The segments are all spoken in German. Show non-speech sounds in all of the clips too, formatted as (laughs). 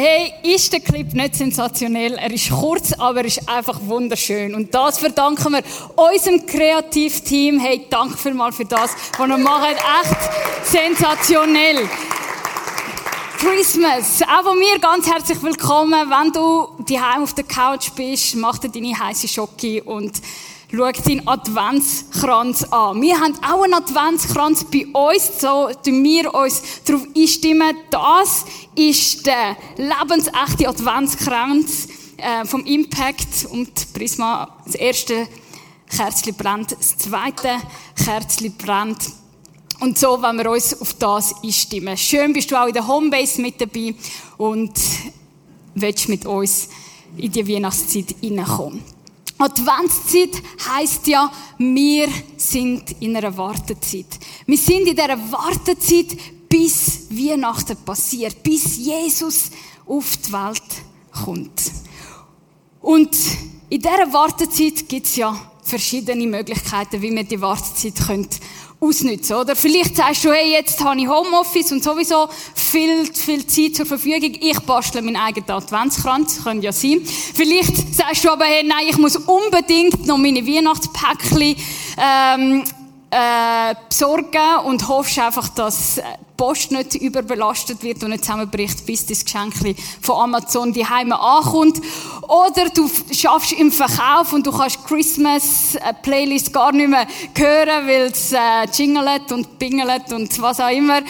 Hey, ist der Clip nicht sensationell? Er ist kurz, aber er ist einfach wunderschön. Und das verdanken wir unserem Kreativteam. Hey, danke vielmals für das, was ihr macht. Echt sensationell. Christmas. Auch von mir ganz herzlich willkommen. Wenn du daheim auf der Couch bist, mach dir deine heiße Schocke und schau deinen Adventskranz an. Wir haben auch einen Adventskranz bei uns, so tun wir uns darauf einstimmen. Das ist der lebensechte Adventskranz äh, vom Impact und Prisma. Das erste Kerzchen brennt, das zweite Kerzchen brennt. Und so wenn wir uns auf das einstimmen. Schön bist du auch in der Homebase mit dabei und willst mit uns in die Weihnachtszeit hineinkommen. Adventszeit heisst ja, wir sind in einer Wartezeit. Wir sind in dieser Wartezeit, bis Weihnachten passiert, bis Jesus auf die Welt kommt. Und in dieser Wartezeit gibt es ja verschiedene Möglichkeiten, wie wir die Wartezeit können ausnutzen, oder? Vielleicht sagst du, hey, jetzt habe ich Homeoffice und sowieso viel, viel Zeit zur Verfügung. Ich bastle meinen eigenen Adventskranz, könnte ja sein. Vielleicht sagst du aber, hey, nein, ich muss unbedingt noch meine Weihnachtspäckchen, ähm, äh, besorgen und hoffst einfach, dass die Post nicht überbelastet wird und nicht zusammenbricht, bis das Geschenk von Amazon die Heime ankommt. Oder du schaffst im Verkauf und du kannst Christmas äh, Playlist gar nicht mehr hören, weil es äh, jingelt und pingelt und was auch immer.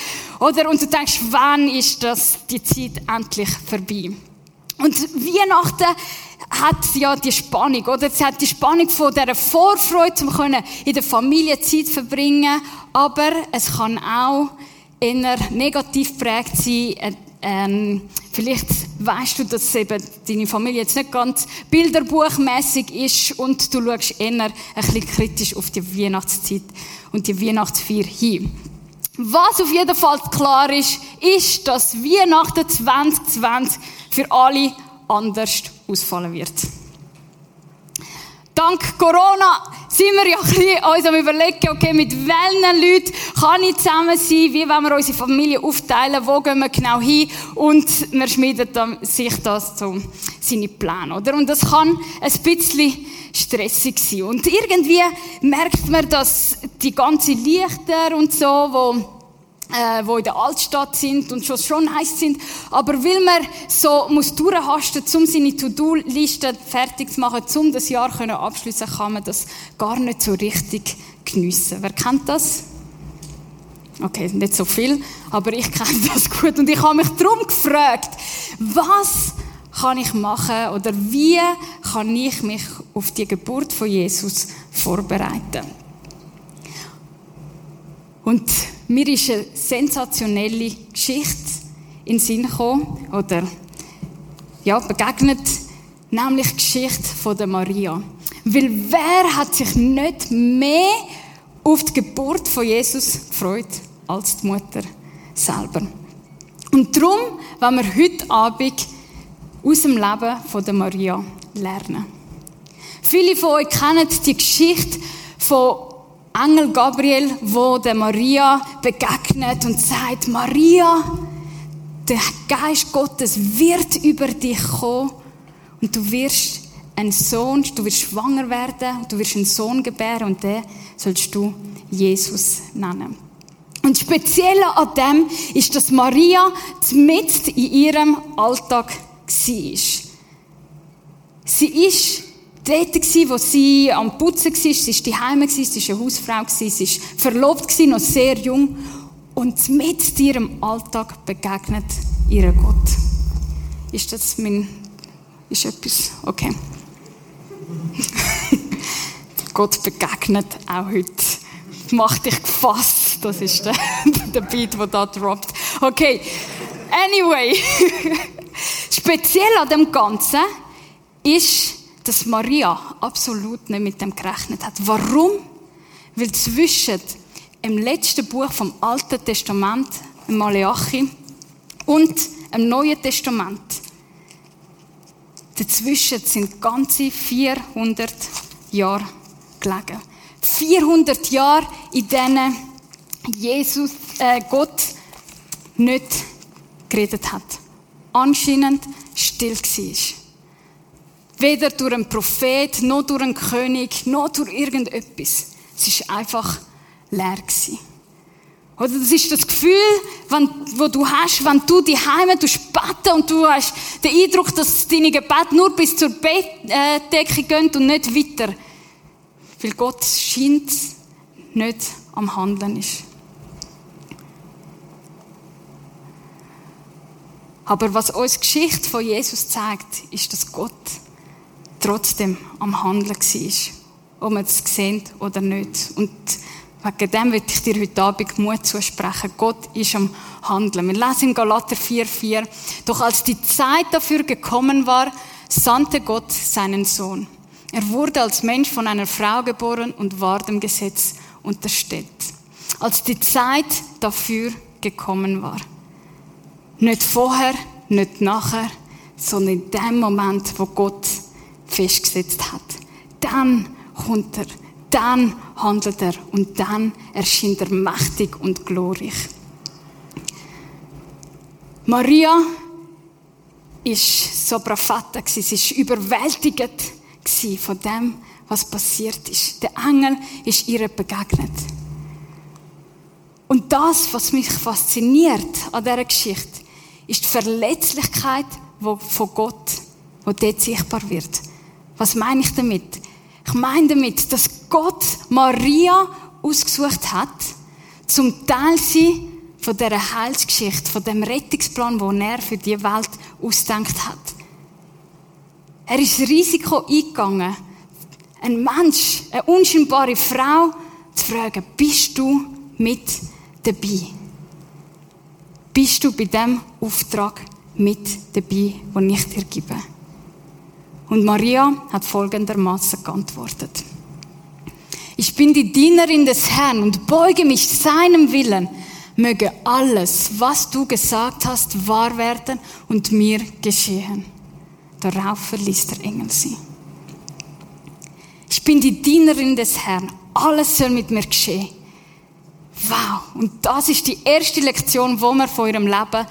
Oder und du denkst, wann ist das die Zeit endlich vorbei? Und Weihnachten hat ja die Spannung, oder? Es hat die Spannung von dieser Vorfreude, um in der Familie Zeit verbringen, aber es kann auch eher negativ prägt sein. Ähm, vielleicht weißt du, dass eben deine Familie jetzt nicht ganz bilderbuchmäßig ist und du schaust eher ein bisschen kritisch auf die Weihnachtszeit und die Weihnachtsfeier hin. Was auf jeden Fall klar ist, ist, dass Weihnachten 2020 für alle anders ausfallen wird. Dank Corona sind wir ja ein bisschen uns am überlegen, okay, mit welchen Leuten kann ich zusammen sein, wie wollen wir unsere Familie aufteilen, wo gehen wir genau hin und man schmiedet sich das so seine Pläne, oder? Und das kann ein bisschen stressig sein. Und irgendwie merkt man, dass die ganzen Lichter und so, wo äh, wo in der Altstadt sind und schon schon heiß sind. Aber weil man so muss durchhasten, um seine To-Do-Liste fertig zu machen, um das Jahr können abschließen, kann man das gar nicht so richtig geniessen. Wer kennt das? Okay, nicht so viel, aber ich (laughs) kenne das gut und ich habe mich darum gefragt, was kann ich machen oder wie kann ich mich auf die Geburt von Jesus vorbereiten? Und mir ist eine sensationelle Geschichte in den Sinn gekommen, oder, ja, begegnet, nämlich die Geschichte von der Maria. Weil wer hat sich nicht mehr auf die Geburt von Jesus gefreut als die Mutter selber? Und darum wollen wir heute Abend aus dem Leben von der Maria lernen. Viele von euch kennen die Geschichte von Engel Gabriel, wo der Maria begegnet und sagt, Maria, der Geist Gottes wird über dich kommen und du wirst ein Sohn, du wirst schwanger werden, du wirst einen Sohn gebären und den sollst du Jesus nennen. Und speziell an dem ist, dass Maria mit in ihrem Alltag war. Sie ist dort gewesen, wo sie am Putzen war. Sie war daheim, sie war eine Hausfrau, sie war verlobt, noch sehr jung. Und mit ihrem Alltag begegnet ihr Gott. Ist das mein, ist etwas, okay. (laughs) Gott begegnet auch heute. Mach dich gefasst. Das ist der, (laughs) der Beat, der da droppt. Okay. Anyway. (laughs) Speziell an dem Ganzen ist, dass Maria absolut nicht mit dem gerechnet hat. Warum? Weil zwischen im letzten Buch vom Alten Testament, Malachi, und im Neuen Testament, dazwischen sind ganze 400 Jahre gelegen. 400 Jahre, in denen Jesus, äh, Gott nicht geredet hat. anscheinend still war. Weder durch einen Prophet, noch durch einen König, noch durch irgendetwas. Es war einfach leer. Gewesen. Oder das ist das Gefühl, wenn, wo du hast, wenn du die Heime beten und du hast den Eindruck, dass deine Gebete nur bis zur Bettdecke gehen und nicht weiter. Weil Gott scheint nicht am Handeln ist. Aber was uns die Geschichte von Jesus zeigt, ist, dass Gott trotzdem am Handeln war. Ob man es sehen oder nicht. Und Wegen dem will ich dir heute Abend Mut zusprechen. Gott ist am Handeln. Wir lesen in Galater 4,4. Doch als die Zeit dafür gekommen war, sandte Gott seinen Sohn. Er wurde als Mensch von einer Frau geboren und war dem Gesetz unterstellt. Als die Zeit dafür gekommen war. Nicht vorher, nicht nachher, sondern in dem Moment, wo Gott festgesetzt hat. Dann kommt er dann handelt er und dann erscheint er mächtig und glorreich. Maria ist so Propheta sie ist überwältigt von dem, was passiert ist. Der Engel ist ihr begegnet. Und das, was mich fasziniert an dieser Geschichte, ist die Verletzlichkeit von Gott, die dort sichtbar wird. Was meine ich damit? Ich meine damit, dass Gott Maria ausgesucht hat, zum Teil sie von dieser Heilsgeschichte, von dem Rettungsplan, den er für die Welt ausdenkt hat. Er ist Risiko eingegangen, ein Mensch, eine unscheinbare Frau zu fragen, bist du mit dabei? Bist du bei dem Auftrag mit dabei, den ich dir gebe? Und Maria hat folgendermaßen geantwortet. Ich bin die Dienerin des Herrn und beuge mich seinem Willen. Möge alles, was du gesagt hast, wahr werden und mir geschehen. Darauf verließ der Engel sie. Ich bin die Dienerin des Herrn. Alles soll mit mir geschehen. Wow. Und das ist die erste Lektion, die wir von ihrem Leben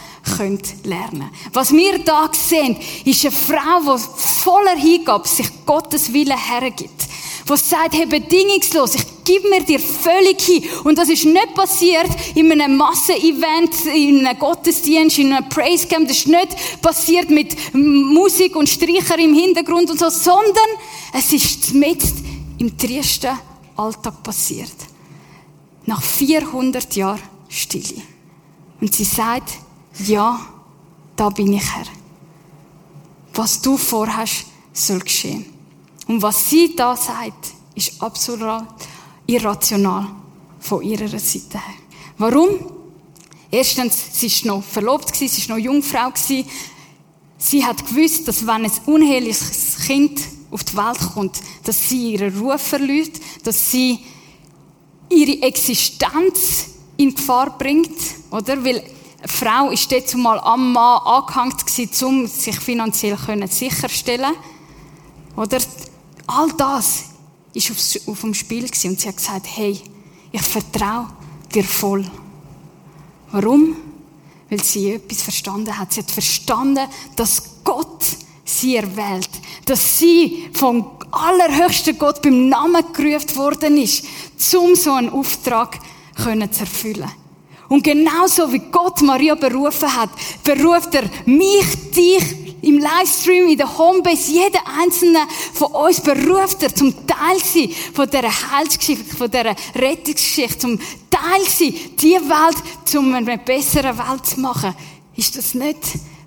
lernen können. Was wir da sehen, ist eine Frau, die voller Hingabe sich Gottes Willen hergibt. Die sagt, hey, bedingungslos, ich gebe mir dir völlig hin. Und das ist nicht passiert in einem Massenevent, in einem Gottesdienst, in einem Praise Camp. Das ist nicht passiert mit Musik und Streicher im Hintergrund und so, sondern es ist mit im triesten Alltag passiert nach 400 Jahren Stille. Und sie sagt, ja, da bin ich Herr. Was du vorhast, soll geschehen. Und was sie da sagt, ist absolut irrational von ihrer Seite her. Warum? Erstens, sie ist noch verlobt sie ist noch Jungfrau Sie hat gewusst, dass wenn ein uneheliches Kind auf die Welt kommt, dass sie ihren Ruf verliert, dass sie ihre Existenz in Gefahr bringt, oder? Weil eine Frau ist dort zumal am Mann angehängt gewesen, um sich finanziell sicherstellen oder? All das ist auf, auf dem Spiel gewesen. und sie hat gesagt, hey, ich vertraue dir voll. Warum? Weil sie etwas verstanden hat. Sie hat verstanden, dass Gott sie erwählt. Dass sie vom allerhöchsten Gott beim Namen gerufen worden ist, um so einen Auftrag zu erfüllen. Und genauso wie Gott Maria berufen hat, beruft er mich, dich im Livestream, in der Homebase, jeden einzelnen von uns beruft er zum Teil sein von dieser Heilsgeschichte, von dieser Rettungsgeschichte, zum Teil sein, die Welt zu einer besseren Welt zu machen. Ist das nicht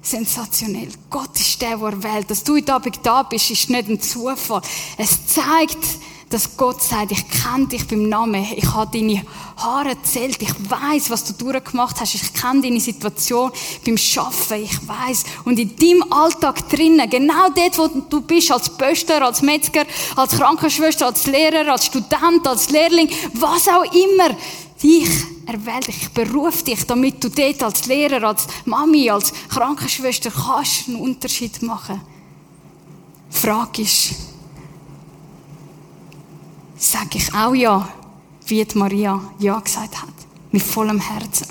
sensationell. Gott ist der, der wählt. Dass du heute Abend da bist, ist nicht ein Zufall. Es zeigt, dass Gott sagt, ich kenne dich beim Namen, ich habe deine Haare zählt, ich weiß, was du durchgemacht hast, ich kenne deine Situation beim Schaffen, ich weiß. Und in deinem Alltag drinnen, genau dort, wo du bist, als Pöster, als Metzger, als Krankenschwester, als Lehrer, als Student, als Lehrling, was auch immer, dich erwählt dich, ich berufe dich, damit du dort als Lehrer, als Mami, als Krankenschwester kannst einen Unterschied machen. Die Frage ist, sage ich auch ja, wie Maria ja gesagt hat, mit vollem Herzen.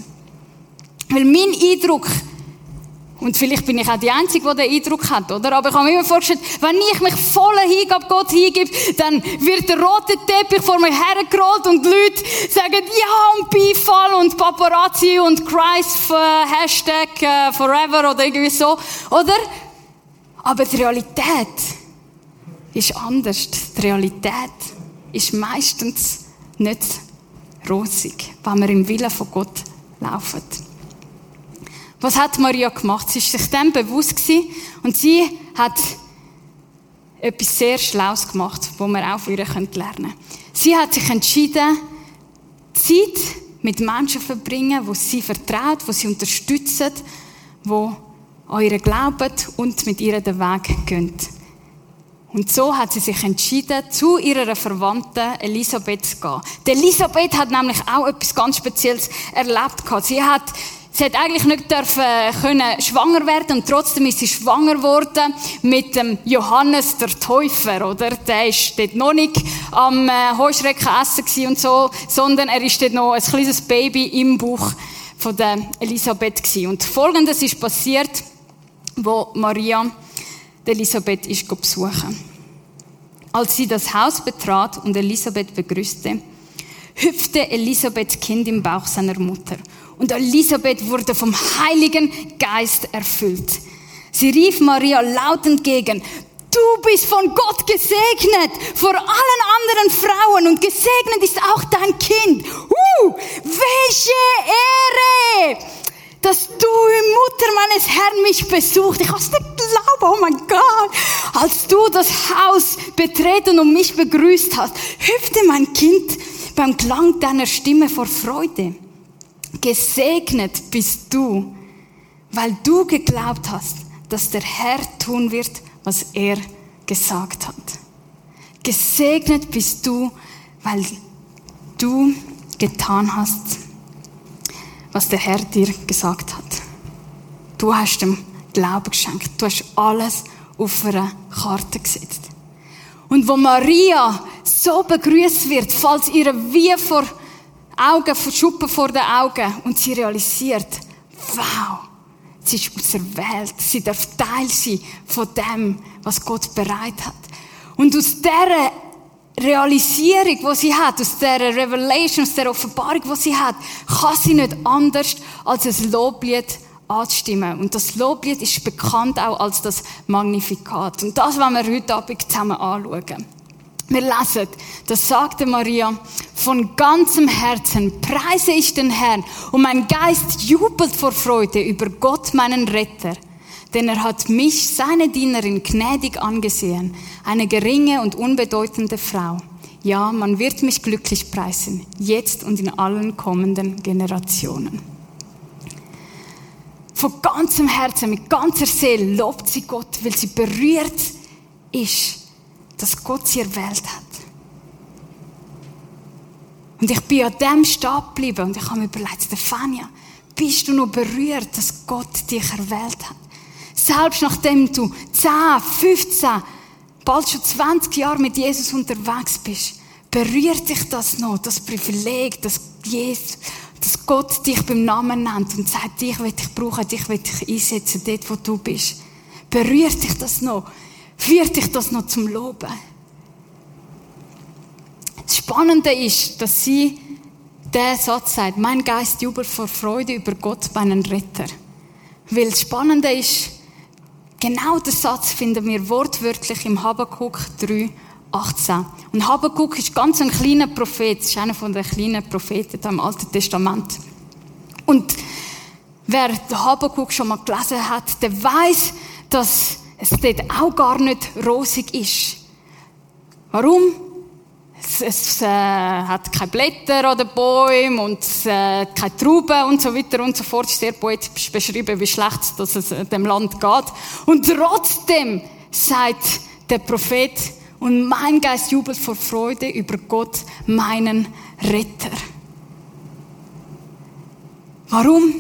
Weil mein Eindruck Und vielleicht bin ich auch die Einzige, die den Eindruck hat, oder? Aber ich habe mir immer vorgestellt, wenn ich mich voller Hingabe Gott hingebe, dann wird der rote Teppich vor mir hergerollt und die Leute sagen, ja, und Beifall und Paparazzi und Christ, äh, Hashtag äh, Forever oder irgendwie so, oder? Aber die Realität ist anders. Die Realität ist meistens nicht rosig, wenn wir im Willen von Gott laufen. Was hat Maria gemacht? Sie ist sich dem bewusst gewesen und sie hat etwas sehr Schlaues gemacht, wo wir auch von ihr lernen können. Sie hat sich entschieden, Zeit mit Menschen zu verbringen, wo sie vertraut, wo sie unterstützen, wo an ihr glauben und mit ihr den Weg gehen. Und so hat sie sich entschieden, zu ihrer Verwandten Elisabeth zu gehen. Die Elisabeth hat nämlich auch etwas ganz Spezielles erlebt. Sie hat Sie hat eigentlich nicht dürfen können schwanger werden und trotzdem ist sie schwanger geworden mit dem Johannes der Täufer, oder? Der ist dort noch nicht am äh, Heuschrecken essen und so, sondern er ist dort noch ein kleines Baby im Bauch von der Elisabeth gewesen. Und Folgendes ist passiert, wo Maria die Elisabeth ist besuchen. Als sie das Haus betrat und Elisabeth begrüßte, hüpfte Elisabeths Kind im Bauch seiner Mutter und Elisabeth wurde vom Heiligen Geist erfüllt. Sie rief Maria laut entgegen, du bist von Gott gesegnet vor allen anderen Frauen und gesegnet ist auch dein Kind. Uh, welche Ehre! dass du, Mutter meines Herrn, mich besucht. Ich kann es nicht glauben, oh mein Gott. Als du das Haus betreten und mich begrüßt hast, hüpfte mein Kind beim Klang deiner Stimme vor Freude. Gesegnet bist du, weil du geglaubt hast, dass der Herr tun wird, was er gesagt hat. Gesegnet bist du, weil du getan hast, was der Herr dir gesagt hat. Du hast dem Glauben geschenkt. Du hast alles auf eine Karte gesetzt. Und wo Maria so begrüßt wird, falls ihr wie vor Augen, Schuppen vor den Augen und sie realisiert, wow, sie ist aus der Welt, sie darf Teil sein von dem, was Gott bereit hat. Und aus dieser Realisierung, die sie hat, aus dieser Revelation, aus der Offenbarung, die sie hat, kann sie nicht anders als ein Loblied anzustimmen. Und das Loblied ist bekannt auch als das Magnifikat. Und das wollen wir heute Abend zusammen anschauen. Wir lesen, das sagte Maria, von ganzem Herzen preise ich den Herrn und mein Geist jubelt vor Freude über Gott, meinen Retter. Denn er hat mich, seine Dienerin, gnädig angesehen, eine geringe und unbedeutende Frau. Ja, man wird mich glücklich preisen, jetzt und in allen kommenden Generationen. Von ganzem Herzen, mit ganzer Seele lobt sie Gott, weil sie berührt ist dass Gott sie erwählt hat. Und ich bin an dem stehen geblieben und ich habe mir überlegt, Stefania, bist du noch berührt, dass Gott dich erwählt hat? Selbst nachdem du 10, 15, bald schon 20 Jahre mit Jesus unterwegs bist, berührt dich das noch, das Privileg, dass, Jesus, dass Gott dich beim Namen nennt und sagt, dich will ich brauchen, dich will ich einsetzen, dort wo du bist. Berührt dich das noch? Führt dich das noch zum Loben. Das Spannende ist, dass sie der Satz sagt, mein Geist jubelt vor Freude über Gott, meinen Retter. Weil das Spannende ist, genau den Satz finden wir wortwörtlich im Habakkuk 3, 18. Und Habakkuk ist ganz ein kleiner Prophet, ist einer von den kleinen Propheten im Alten Testament. Und wer den Habakkuk schon mal gelesen hat, der weiß, dass es dort auch gar nicht rosig ist. Warum? Es, es äh, hat keine Blätter oder Bäume und äh, keine Trauben und so weiter und so fort. Es ist sehr poetisch beschrieben, wie schlecht dass es äh, dem Land geht. Und trotzdem sagt der Prophet, und mein Geist jubelt vor Freude über Gott, meinen Retter. Warum?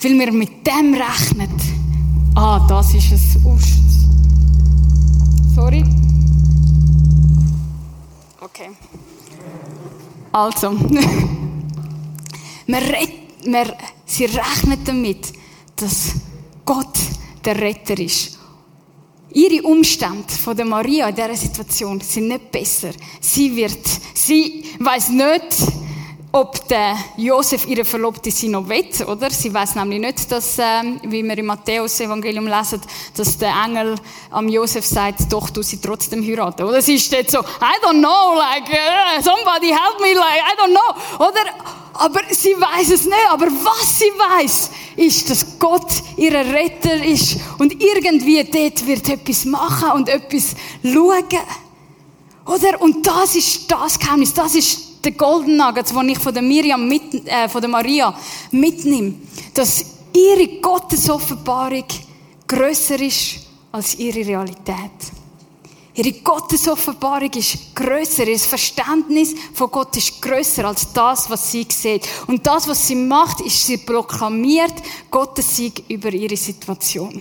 Weil wir mit dem rechnen. Ah, das ist es. Sorry. Okay. Also, (laughs) wir, wir, sie rechnet damit, dass Gott der Retter ist. Ihre Umstände von der Maria in dieser Situation sind nicht besser. Sie wird, sie weiß nicht, ob der Josef ihre Verlobte sie noch will, oder? Sie weiß nämlich nicht, dass, ähm, wie wir im Matthäus-Evangelium lesen, dass der Engel am Josef sagt, doch, du sie trotzdem heiraten, oder? Sie steht so, I don't know, like, uh, somebody help me, like, I don't know, oder? Aber sie weiß es nicht. Aber was sie weiß, ist, dass Gott ihr Retter ist und irgendwie dort wird etwas machen und etwas schauen. Oder? Und das ist das Geheimnis, das ist der Golden Nugget, den ich von der, Miriam mit, äh, von der Maria mitnehme, dass ihre Gottesoffenbarung grösser ist als ihre Realität. Ihre Gottesoffenbarung ist grösser, ihr Verständnis von Gott ist grösser als das, was sie sieht. Und das, was sie macht, ist, sie proklamiert Gottes Sieg über ihre Situation.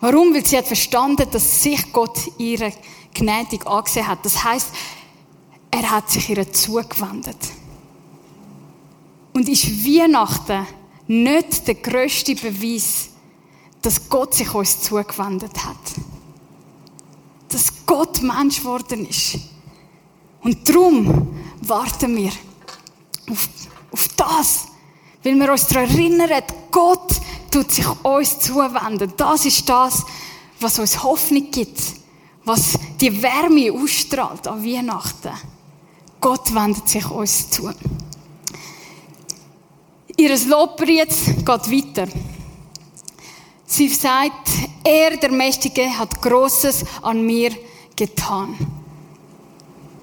Warum? Weil sie hat verstanden, dass sich Gott ihre gnädig angesehen hat. Das heißt, er hat sich ihr zugewendet. Und ist Weihnachten nicht der grösste Beweis, dass Gott sich uns zugewendet hat? Dass Gott Mensch geworden ist. Und darum warten wir auf, auf das, weil wir uns daran erinnern, Gott tut sich uns zuwenden. Das ist das, was uns Hoffnung gibt, was die Wärme ausstrahlt an Weihnachten. Gott wendet sich uns zu. Ihr Lobpreis geht weiter. Sie sagt, er, der Mächtige, hat Großes an mir getan.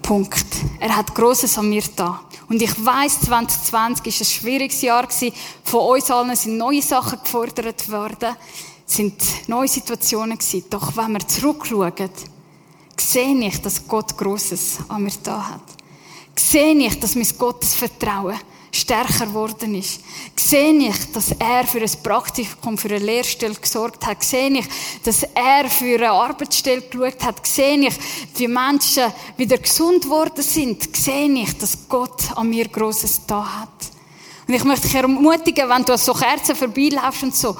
Punkt. Er hat Großes an mir da. Und ich weiß, 2020 ist ein schwieriges Jahr. Von uns allen sind neue Sachen gefordert worden, sind neue Situationen gewesen. Doch wenn wir zurückschauen, sehe ich, dass Gott Großes an mir da hat sehe ich, dass mein Gottesvertrauen stärker geworden ist. Sehe ich, dass er für ein Praktikum, für eine Lehrstelle gesorgt hat. Sehe ich, dass er für eine Arbeitsstelle geschaut hat. Sehe ich, wie Menschen wieder gesund worden sind. Sehe ich, dass Gott an mir Grosses da hat. Und ich möchte dich ermutigen, wenn du an so Kerzen vorbeilaufst und so,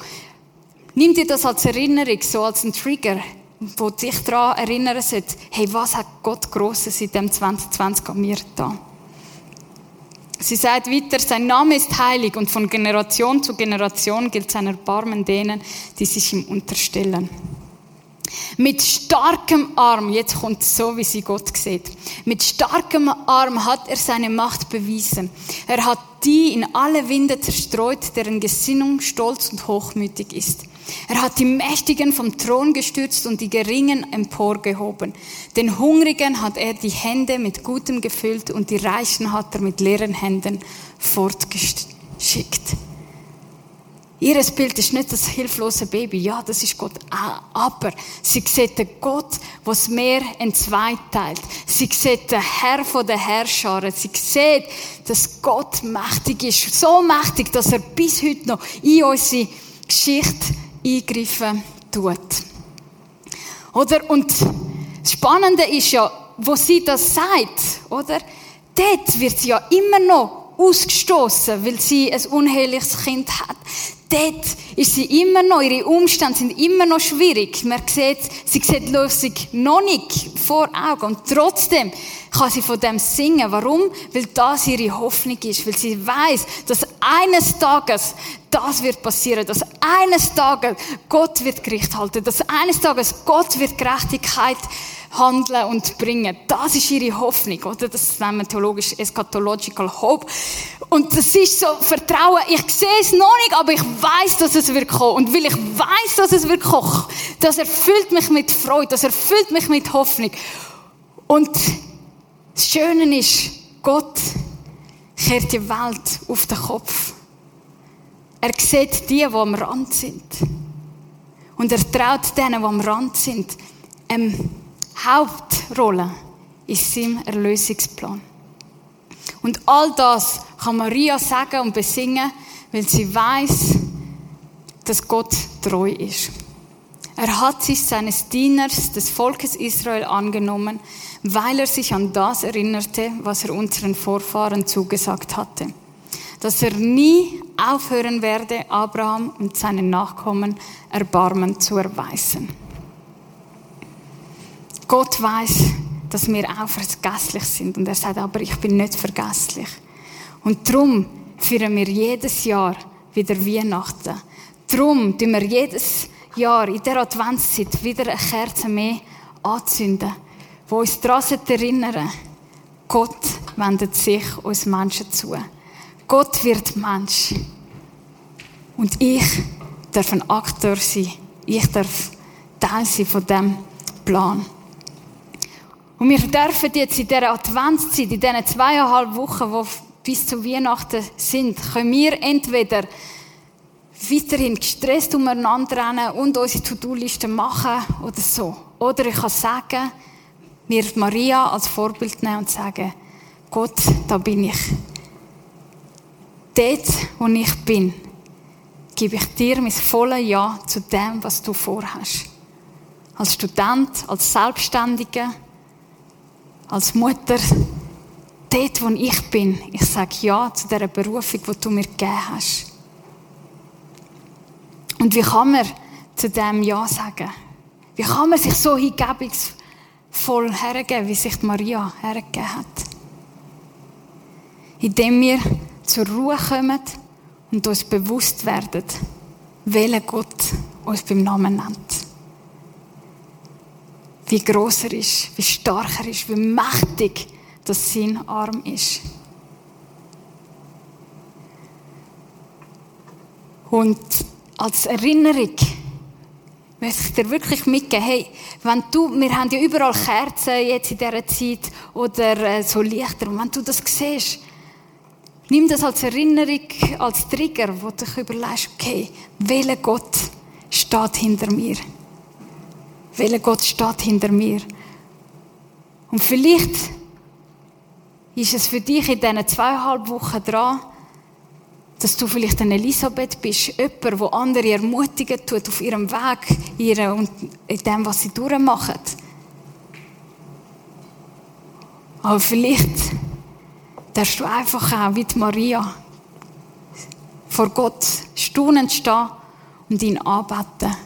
nimm dir das als Erinnerung, so als ein Trigger wo dich daran erinnern sollte, hey, was hat Gott Grosses in dem 2020 an mir da? Sie sagt weiter, sein Name ist heilig und von Generation zu Generation gilt sein Erbarmen denen, die sich ihm unterstellen. Mit starkem Arm, jetzt kommt es so, wie sie Gott sieht, mit starkem Arm hat er seine Macht bewiesen. Er hat die in alle Winde zerstreut, deren Gesinnung stolz und hochmütig ist. Er hat die Mächtigen vom Thron gestürzt und die Geringen emporgehoben. Den Hungrigen hat er die Hände mit Gutem gefüllt und die Reichen hat er mit leeren Händen fortgeschickt. Ihres Bild ist nicht das hilflose Baby. Ja, das ist Gott. Aber sie sieht den Gott, was mehr entzweiteilt. Sie sieht den Herr von der Herrscher. Sie sieht, dass Gott mächtig ist. So mächtig, dass er bis heute noch in unsere Geschichte eingreifen tut. Oder? Und das Spannende ist ja, wo sie das sagt, oder? Dort wird sie ja immer noch ausgestoßen, weil sie ein unheiliges Kind hat. Dort ist sie immer noch, ihre Umstände sind immer noch schwierig. Man sieht, sie sieht Lösung noch nicht vor Augen. Und trotzdem kann sie von dem singen. Warum? Weil das ihre Hoffnung ist. Weil sie weiß, dass eines Tages das wird passieren, dass eines Tages Gott wird Gericht halten, dass eines Tages Gott wird Gerechtigkeit handeln und bringen. Das ist ihre Hoffnung, oder? Das nennen wir theologisch eschatological hope. Und das ist so Vertrauen. Ich sehe es noch nicht, aber ich weiß, dass es wird kommen. Und weil ich weiß, dass es wird kommen, das erfüllt mich mit Freude, das erfüllt mich mit Hoffnung. Und das Schöne ist, Gott kehrt die Welt auf den Kopf. Er sieht die, die am Rand sind. Und er traut denen, die am Rand sind, eine Hauptrolle in seinem Erlösungsplan. Und all das kann Maria sagen und besingen, weil sie weiß, dass Gott treu ist. Er hat sich seines Dieners, des Volkes Israel, angenommen, weil er sich an das erinnerte, was er unseren Vorfahren zugesagt hatte. Dass er nie aufhören werde, Abraham und seinen Nachkommen Erbarmen zu erweisen. Gott weiß, dass wir auch vergesslich sind und er sagt, aber ich bin nicht vergesslich. Und darum feiern wir jedes Jahr wieder Weihnachten. Darum tun wir jedes Jahr in der Adventszeit wieder eine Kerze mehr anzünden, wo uns daran erinnern, Gott wendet sich uns Menschen zu. Gott wird Mensch. Und ich darf ein Akteur sein. Ich darf Teil sein von diesem Plan. Und wir dürfen jetzt in dieser Adventszeit, in diesen zweieinhalb Wochen, die bis zu Weihnachten sind, können wir entweder weiterhin gestresst umeinander rennen und unsere To-Do-Liste machen oder so. Oder ich kann sagen, mir Maria als Vorbild nehmen und sagen, Gott, da bin ich. Dort, wo ich bin, gebe ich dir mein volles Ja zu dem, was du vorhast. Als Student, als Selbstständiger, als Mutter, dort, wo ich bin, ich sage Ja zu dieser Berufung, die du mir gegeben hast. Und wie kann man zu dem Ja sagen? Wie kann man sich so hingebungsvoll hergeben, wie sich Maria hergegeben hat? Indem wir zur Ruhe kommen und uns bewusst werden, welchen Gott uns beim Namen nennt. Wie groß er ist, wie stark er ist, wie mächtig das sein Arm ist. Und als Erinnerung möchte ich dir wirklich mitgeben, hey, wenn du, wir haben ja überall Kerzen jetzt in dieser Zeit oder äh, so Lichter, und wenn du das siehst, nimm das als Erinnerung, als Trigger, wo du dich überlegst, okay, welcher Gott steht hinter mir? Welcher Gott steht hinter mir? Und vielleicht ist es für dich in diesen zweieinhalb Wochen dran, dass du vielleicht eine Elisabeth bist, jemand, der andere ermutigen tut auf ihrem Weg ihre, und in dem, was sie durchmachen. Aber vielleicht darfst du einfach auch wie Maria vor Gott staunend stehen und ihn anbeten